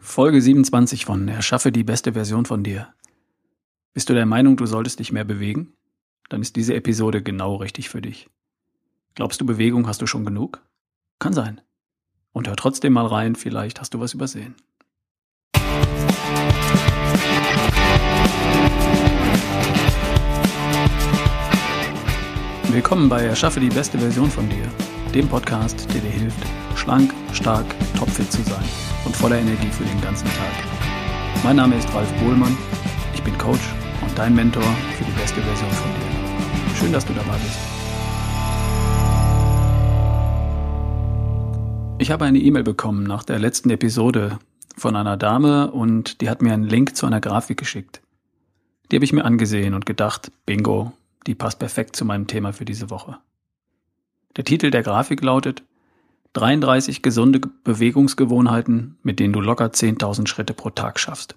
Folge 27 von Erschaffe die beste Version von dir. Bist du der Meinung, du solltest dich mehr bewegen? Dann ist diese Episode genau richtig für dich. Glaubst du, Bewegung hast du schon genug? Kann sein. Und hör trotzdem mal rein, vielleicht hast du was übersehen. Willkommen bei Erschaffe die beste Version von dir, dem Podcast, der dir hilft, schlank, stark, topfit zu sein und voller Energie für den ganzen Tag. Mein Name ist Ralf Bohlmann, ich bin Coach und dein Mentor für die beste Version von dir. Schön, dass du dabei bist. Ich habe eine E-Mail bekommen nach der letzten Episode von einer Dame und die hat mir einen Link zu einer Grafik geschickt. Die habe ich mir angesehen und gedacht, bingo, die passt perfekt zu meinem Thema für diese Woche. Der Titel der Grafik lautet 33 gesunde Bewegungsgewohnheiten, mit denen du locker 10.000 Schritte pro Tag schaffst.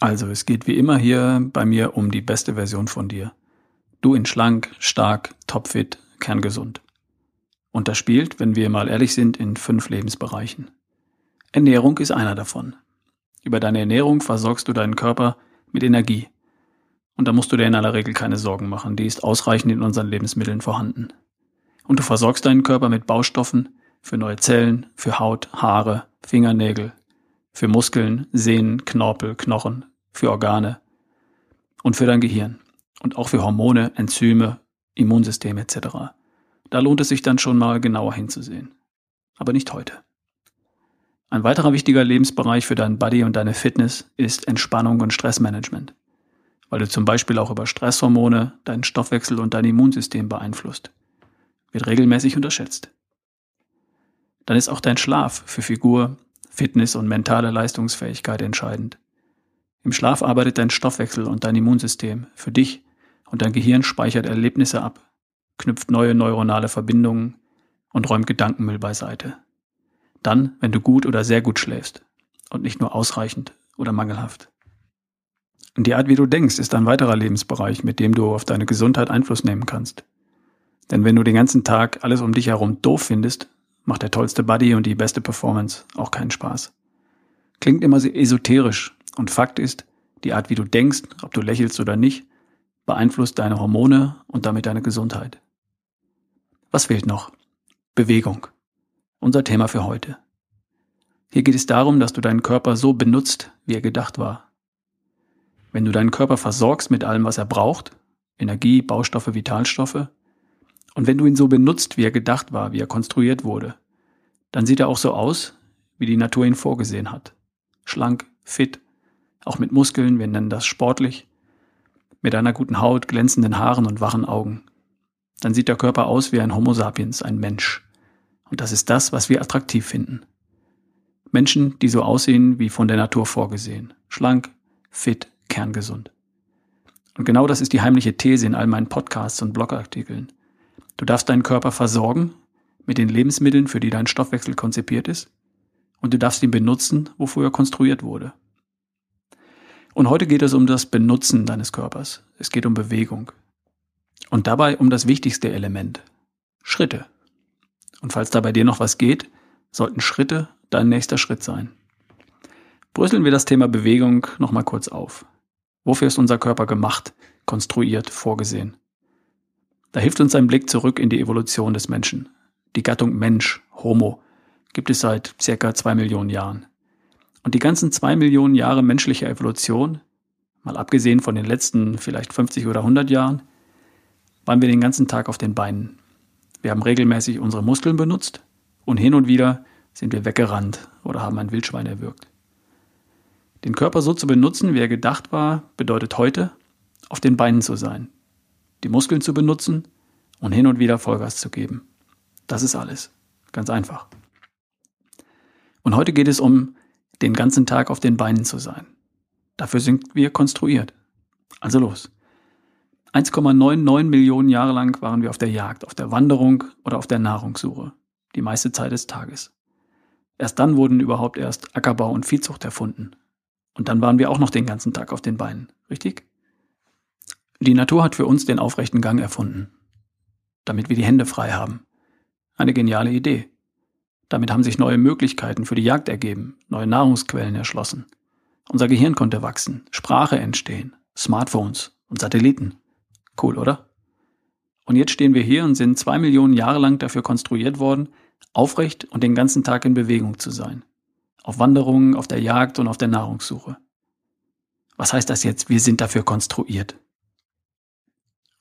Also, es geht wie immer hier bei mir um die beste Version von dir. Du in schlank, stark, topfit, kerngesund. Und das spielt, wenn wir mal ehrlich sind, in fünf Lebensbereichen. Ernährung ist einer davon. Über deine Ernährung versorgst du deinen Körper mit Energie. Und da musst du dir in aller Regel keine Sorgen machen, die ist ausreichend in unseren Lebensmitteln vorhanden und du versorgst deinen Körper mit Baustoffen für neue Zellen, für Haut, Haare, Fingernägel, für Muskeln, Sehnen, Knorpel, Knochen, für Organe und für dein Gehirn und auch für Hormone, Enzyme, Immunsystem etc. Da lohnt es sich dann schon mal genauer hinzusehen. Aber nicht heute. Ein weiterer wichtiger Lebensbereich für deinen Body und deine Fitness ist Entspannung und Stressmanagement, weil du zum Beispiel auch über Stresshormone deinen Stoffwechsel und dein Immunsystem beeinflusst wird regelmäßig unterschätzt. Dann ist auch dein Schlaf für Figur, Fitness und mentale Leistungsfähigkeit entscheidend. Im Schlaf arbeitet dein Stoffwechsel und dein Immunsystem für dich und dein Gehirn speichert Erlebnisse ab, knüpft neue neuronale Verbindungen und räumt Gedankenmüll beiseite. Dann, wenn du gut oder sehr gut schläfst und nicht nur ausreichend oder mangelhaft. Die Art, wie du denkst, ist ein weiterer Lebensbereich, mit dem du auf deine Gesundheit Einfluss nehmen kannst. Denn wenn du den ganzen Tag alles um dich herum doof findest, macht der tollste Buddy und die beste Performance auch keinen Spaß. Klingt immer sehr esoterisch und Fakt ist, die Art, wie du denkst, ob du lächelst oder nicht, beeinflusst deine Hormone und damit deine Gesundheit. Was fehlt noch? Bewegung. Unser Thema für heute. Hier geht es darum, dass du deinen Körper so benutzt, wie er gedacht war. Wenn du deinen Körper versorgst mit allem, was er braucht, Energie, Baustoffe, Vitalstoffe, und wenn du ihn so benutzt, wie er gedacht war, wie er konstruiert wurde, dann sieht er auch so aus, wie die Natur ihn vorgesehen hat. Schlank, fit, auch mit Muskeln, wir nennen das sportlich, mit einer guten Haut, glänzenden Haaren und wachen Augen. Dann sieht der Körper aus wie ein Homo sapiens, ein Mensch. Und das ist das, was wir attraktiv finden. Menschen, die so aussehen wie von der Natur vorgesehen. Schlank, fit, kerngesund. Und genau das ist die heimliche These in all meinen Podcasts und Blogartikeln. Du darfst deinen Körper versorgen mit den Lebensmitteln, für die dein Stoffwechsel konzipiert ist, und du darfst ihn benutzen, wofür er konstruiert wurde. Und heute geht es um das Benutzen deines Körpers. Es geht um Bewegung. Und dabei um das wichtigste Element. Schritte. Und falls da bei dir noch was geht, sollten Schritte dein nächster Schritt sein. Brüsseln wir das Thema Bewegung nochmal kurz auf. Wofür ist unser Körper gemacht, konstruiert, vorgesehen? Da hilft uns ein Blick zurück in die Evolution des Menschen. Die Gattung Mensch, Homo, gibt es seit circa zwei Millionen Jahren. Und die ganzen zwei Millionen Jahre menschlicher Evolution, mal abgesehen von den letzten vielleicht 50 oder 100 Jahren, waren wir den ganzen Tag auf den Beinen. Wir haben regelmäßig unsere Muskeln benutzt und hin und wieder sind wir weggerannt oder haben ein Wildschwein erwürgt. Den Körper so zu benutzen, wie er gedacht war, bedeutet heute, auf den Beinen zu sein, die Muskeln zu benutzen und hin und wieder Vollgas zu geben. Das ist alles. Ganz einfach. Und heute geht es um den ganzen Tag auf den Beinen zu sein. Dafür sind wir konstruiert. Also los. 1,99 Millionen Jahre lang waren wir auf der Jagd, auf der Wanderung oder auf der Nahrungssuche. Die meiste Zeit des Tages. Erst dann wurden überhaupt erst Ackerbau und Viehzucht erfunden. Und dann waren wir auch noch den ganzen Tag auf den Beinen. Richtig? Die Natur hat für uns den aufrechten Gang erfunden, damit wir die Hände frei haben. Eine geniale Idee. Damit haben sich neue Möglichkeiten für die Jagd ergeben, neue Nahrungsquellen erschlossen. Unser Gehirn konnte wachsen, Sprache entstehen, Smartphones und Satelliten. Cool, oder? Und jetzt stehen wir hier und sind zwei Millionen Jahre lang dafür konstruiert worden, aufrecht und den ganzen Tag in Bewegung zu sein. Auf Wanderungen, auf der Jagd und auf der Nahrungssuche. Was heißt das jetzt? Wir sind dafür konstruiert.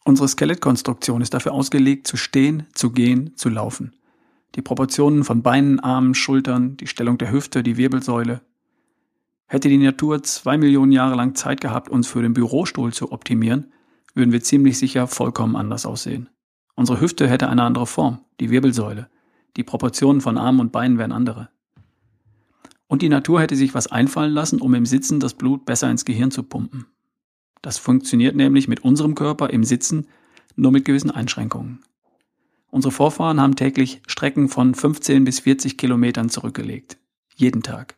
Unsere Skelettkonstruktion ist dafür ausgelegt, zu stehen, zu gehen, zu laufen. Die Proportionen von Beinen, Armen, Schultern, die Stellung der Hüfte, die Wirbelsäule. Hätte die Natur zwei Millionen Jahre lang Zeit gehabt, uns für den Bürostuhl zu optimieren, würden wir ziemlich sicher vollkommen anders aussehen. Unsere Hüfte hätte eine andere Form, die Wirbelsäule. Die Proportionen von Armen und Beinen wären andere. Und die Natur hätte sich was einfallen lassen, um im Sitzen das Blut besser ins Gehirn zu pumpen. Das funktioniert nämlich mit unserem Körper im Sitzen nur mit gewissen Einschränkungen. Unsere Vorfahren haben täglich Strecken von 15 bis 40 Kilometern zurückgelegt. Jeden Tag.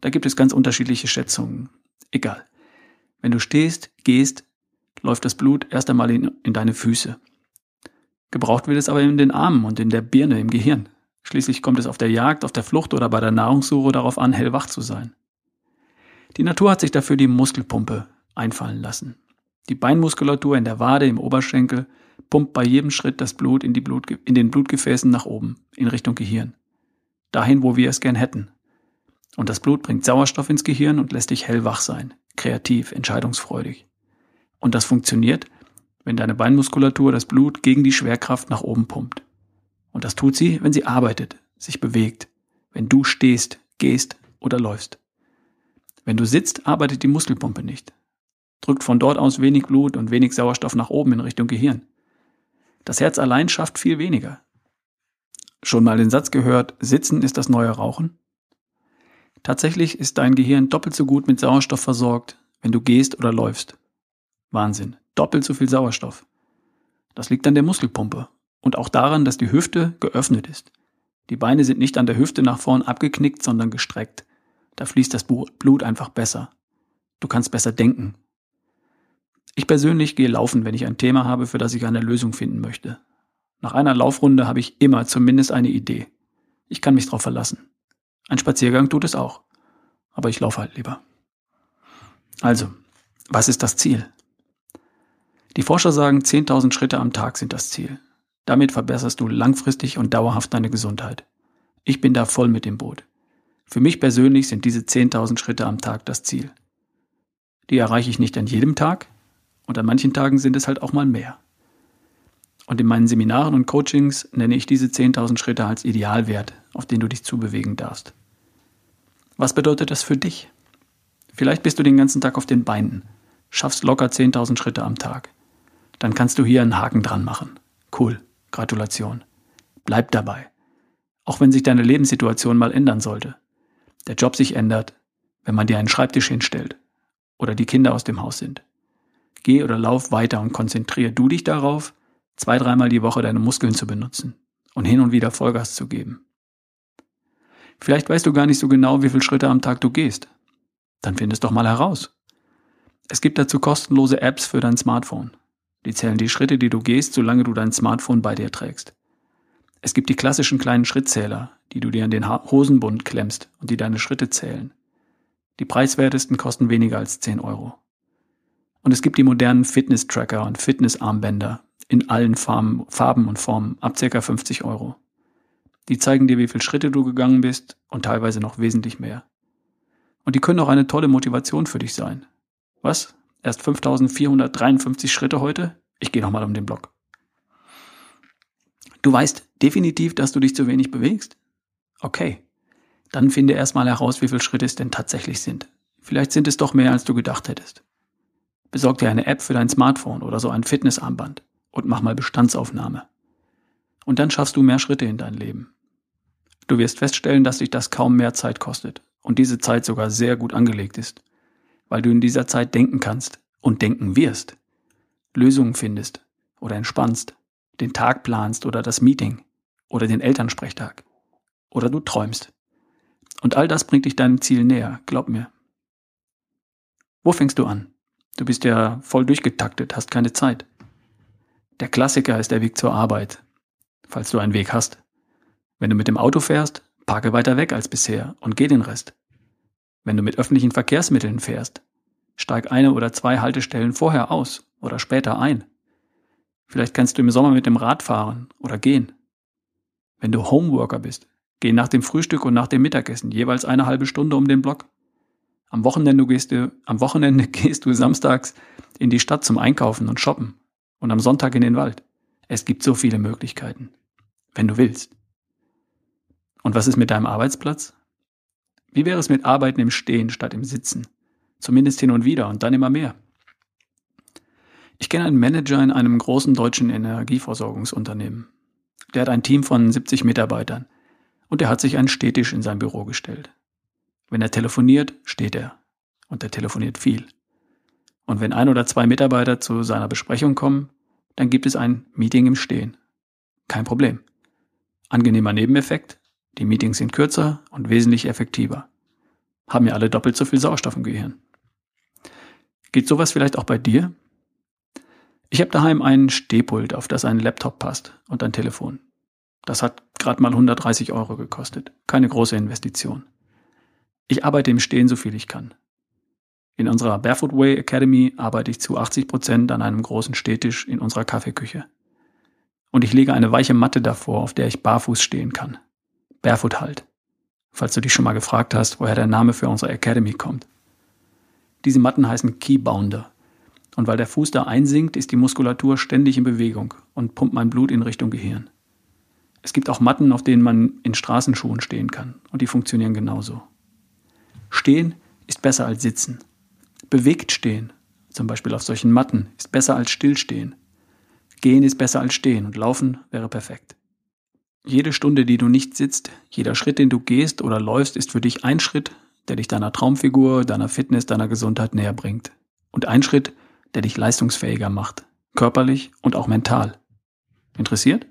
Da gibt es ganz unterschiedliche Schätzungen. Egal. Wenn du stehst, gehst, läuft das Blut erst einmal in, in deine Füße. Gebraucht wird es aber in den Armen und in der Birne im Gehirn. Schließlich kommt es auf der Jagd, auf der Flucht oder bei der Nahrungssuche darauf an, hellwach zu sein. Die Natur hat sich dafür die Muskelpumpe einfallen lassen. Die Beinmuskulatur in der Wade, im Oberschenkel, pumpt bei jedem Schritt das Blut in, die Blut, in den Blutgefäßen nach oben, in Richtung Gehirn. Dahin, wo wir es gern hätten. Und das Blut bringt Sauerstoff ins Gehirn und lässt dich hellwach sein, kreativ, entscheidungsfreudig. Und das funktioniert, wenn deine Beinmuskulatur das Blut gegen die Schwerkraft nach oben pumpt. Und das tut sie, wenn sie arbeitet, sich bewegt, wenn du stehst, gehst oder läufst. Wenn du sitzt, arbeitet die Muskelpumpe nicht. Drückt von dort aus wenig Blut und wenig Sauerstoff nach oben in Richtung Gehirn. Das Herz allein schafft viel weniger. Schon mal den Satz gehört, Sitzen ist das neue Rauchen? Tatsächlich ist dein Gehirn doppelt so gut mit Sauerstoff versorgt, wenn du gehst oder läufst. Wahnsinn. Doppelt so viel Sauerstoff. Das liegt an der Muskelpumpe und auch daran, dass die Hüfte geöffnet ist. Die Beine sind nicht an der Hüfte nach vorn abgeknickt, sondern gestreckt. Da fließt das Blut einfach besser. Du kannst besser denken. Ich persönlich gehe laufen, wenn ich ein Thema habe, für das ich eine Lösung finden möchte. Nach einer Laufrunde habe ich immer zumindest eine Idee. Ich kann mich darauf verlassen. Ein Spaziergang tut es auch. Aber ich laufe halt lieber. Also, was ist das Ziel? Die Forscher sagen, 10.000 Schritte am Tag sind das Ziel. Damit verbesserst du langfristig und dauerhaft deine Gesundheit. Ich bin da voll mit dem Boot. Für mich persönlich sind diese 10.000 Schritte am Tag das Ziel. Die erreiche ich nicht an jedem Tag und an manchen Tagen sind es halt auch mal mehr. Und in meinen Seminaren und Coachings nenne ich diese 10.000 Schritte als Idealwert, auf den du dich zubewegen darfst. Was bedeutet das für dich? Vielleicht bist du den ganzen Tag auf den Beinen, schaffst locker 10.000 Schritte am Tag. Dann kannst du hier einen Haken dran machen. Cool. Gratulation. Bleib dabei. Auch wenn sich deine Lebenssituation mal ändern sollte. Der Job sich ändert, wenn man dir einen Schreibtisch hinstellt oder die Kinder aus dem Haus sind. Geh oder lauf weiter und konzentriere du dich darauf, zwei, dreimal die Woche deine Muskeln zu benutzen und hin und wieder Vollgas zu geben. Vielleicht weißt du gar nicht so genau, wie viele Schritte am Tag du gehst. Dann find es doch mal heraus. Es gibt dazu kostenlose Apps für dein Smartphone. Die zählen die Schritte, die du gehst, solange du dein Smartphone bei dir trägst. Es gibt die klassischen kleinen Schrittzähler, die du dir an den Hosenbund klemmst und die deine Schritte zählen. Die preiswertesten kosten weniger als 10 Euro. Und es gibt die modernen Fitness-Tracker und Fitness-Armbänder in allen Farben, Farben und Formen ab ca. 50 Euro. Die zeigen dir, wie viele Schritte du gegangen bist und teilweise noch wesentlich mehr. Und die können auch eine tolle Motivation für dich sein. Was? Erst 5453 Schritte heute? Ich gehe nochmal um den Block. Du weißt definitiv, dass du dich zu wenig bewegst? Okay. Dann finde erstmal heraus, wie viele Schritte es denn tatsächlich sind. Vielleicht sind es doch mehr, als du gedacht hättest. Besorg dir eine App für dein Smartphone oder so ein Fitnessarmband und mach mal Bestandsaufnahme. Und dann schaffst du mehr Schritte in dein Leben. Du wirst feststellen, dass dich das kaum mehr Zeit kostet und diese Zeit sogar sehr gut angelegt ist weil du in dieser Zeit denken kannst und denken wirst, Lösungen findest oder entspannst, den Tag planst oder das Meeting oder den Elternsprechtag oder du träumst. Und all das bringt dich deinem Ziel näher, glaub mir. Wo fängst du an? Du bist ja voll durchgetaktet, hast keine Zeit. Der Klassiker ist der Weg zur Arbeit, falls du einen Weg hast. Wenn du mit dem Auto fährst, parke weiter weg als bisher und geh den Rest. Wenn du mit öffentlichen Verkehrsmitteln fährst, steig eine oder zwei Haltestellen vorher aus oder später ein. Vielleicht kannst du im Sommer mit dem Rad fahren oder gehen. Wenn du Homeworker bist, geh nach dem Frühstück und nach dem Mittagessen jeweils eine halbe Stunde um den Block. Am Wochenende gehst du, am Wochenende gehst du samstags in die Stadt zum Einkaufen und shoppen und am Sonntag in den Wald. Es gibt so viele Möglichkeiten, wenn du willst. Und was ist mit deinem Arbeitsplatz? Wie wäre es mit Arbeiten im Stehen statt im Sitzen? Zumindest hin und wieder und dann immer mehr. Ich kenne einen Manager in einem großen deutschen Energieversorgungsunternehmen. Der hat ein Team von 70 Mitarbeitern und er hat sich einen Stehtisch in sein Büro gestellt. Wenn er telefoniert, steht er. Und er telefoniert viel. Und wenn ein oder zwei Mitarbeiter zu seiner Besprechung kommen, dann gibt es ein Meeting im Stehen. Kein Problem. Angenehmer Nebeneffekt, die Meetings sind kürzer und wesentlich effektiver. Haben ja alle doppelt so viel Sauerstoff im Gehirn. Geht sowas vielleicht auch bei dir? Ich habe daheim einen Stehpult, auf das ein Laptop passt und ein Telefon. Das hat gerade mal 130 Euro gekostet. Keine große Investition. Ich arbeite im Stehen so viel ich kann. In unserer Barefoot Way Academy arbeite ich zu 80 Prozent an einem großen Stehtisch in unserer Kaffeeküche. Und ich lege eine weiche Matte davor, auf der ich barfuß stehen kann. Barefoot halt. Falls du dich schon mal gefragt hast, woher der Name für unsere Academy kommt. Diese Matten heißen Keybounder. Und weil der Fuß da einsinkt, ist die Muskulatur ständig in Bewegung und pumpt mein Blut in Richtung Gehirn. Es gibt auch Matten, auf denen man in Straßenschuhen stehen kann. Und die funktionieren genauso. Stehen ist besser als sitzen. Bewegt stehen, zum Beispiel auf solchen Matten, ist besser als stillstehen. Gehen ist besser als stehen und laufen wäre perfekt. Jede Stunde, die du nicht sitzt, jeder Schritt, den du gehst oder läufst, ist für dich ein Schritt, der dich deiner Traumfigur, deiner Fitness, deiner Gesundheit näher bringt. Und ein Schritt, der dich leistungsfähiger macht, körperlich und auch mental. Interessiert?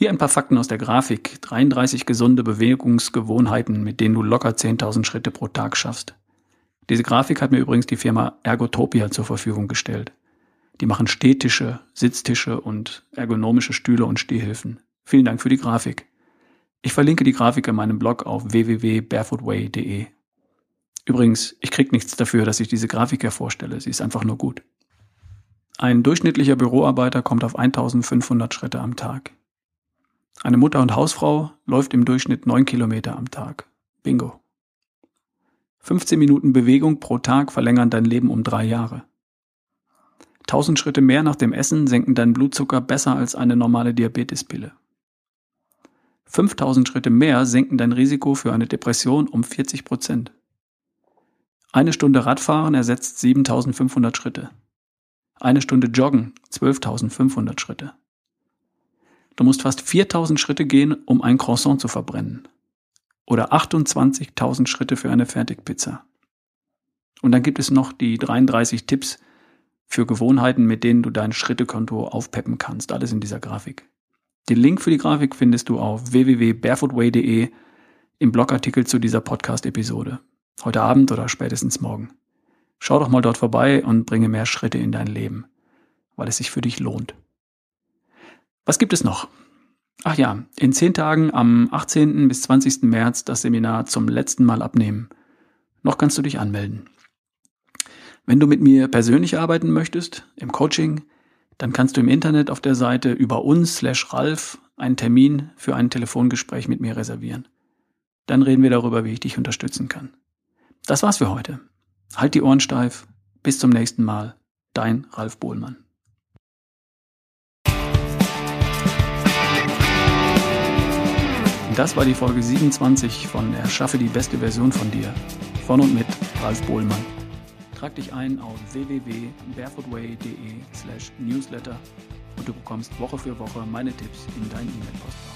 Hier ein paar Fakten aus der Grafik. 33 gesunde Bewegungsgewohnheiten, mit denen du locker 10.000 Schritte pro Tag schaffst. Diese Grafik hat mir übrigens die Firma Ergotopia zur Verfügung gestellt. Die machen Stehtische, Sitztische und ergonomische Stühle und Stehhilfen. Vielen Dank für die Grafik. Ich verlinke die Grafik in meinem Blog auf www.barefootway.de. Übrigens, ich krieg nichts dafür, dass ich diese Grafik hervorstelle. Sie ist einfach nur gut. Ein durchschnittlicher Büroarbeiter kommt auf 1500 Schritte am Tag. Eine Mutter und Hausfrau läuft im Durchschnitt 9 Kilometer am Tag. Bingo. 15 Minuten Bewegung pro Tag verlängern dein Leben um drei Jahre. 1000 Schritte mehr nach dem Essen senken deinen Blutzucker besser als eine normale Diabetespille. 5000 Schritte mehr senken dein Risiko für eine Depression um 40 Prozent. Eine Stunde Radfahren ersetzt 7500 Schritte. Eine Stunde Joggen 12.500 Schritte. Du musst fast 4000 Schritte gehen, um ein Croissant zu verbrennen. Oder 28.000 Schritte für eine Fertigpizza. Und dann gibt es noch die 33 Tipps, für Gewohnheiten, mit denen du dein Schrittekonto aufpeppen kannst. Alles in dieser Grafik. Den Link für die Grafik findest du auf www.barefootway.de im Blogartikel zu dieser Podcast-Episode. Heute Abend oder spätestens morgen. Schau doch mal dort vorbei und bringe mehr Schritte in dein Leben, weil es sich für dich lohnt. Was gibt es noch? Ach ja, in zehn Tagen am 18. bis 20. März das Seminar zum letzten Mal abnehmen. Noch kannst du dich anmelden. Wenn du mit mir persönlich arbeiten möchtest, im Coaching, dann kannst du im Internet auf der Seite über uns slash Ralf einen Termin für ein Telefongespräch mit mir reservieren. Dann reden wir darüber, wie ich dich unterstützen kann. Das war's für heute. Halt die Ohren steif. Bis zum nächsten Mal. Dein Ralf Bohlmann. Das war die Folge 27 von Erschaffe die beste Version von dir. Von und mit Ralf Bohlmann. Trag dich ein auf www.barefootway.de slash newsletter und du bekommst Woche für Woche meine Tipps in dein E-Mail-Postfach.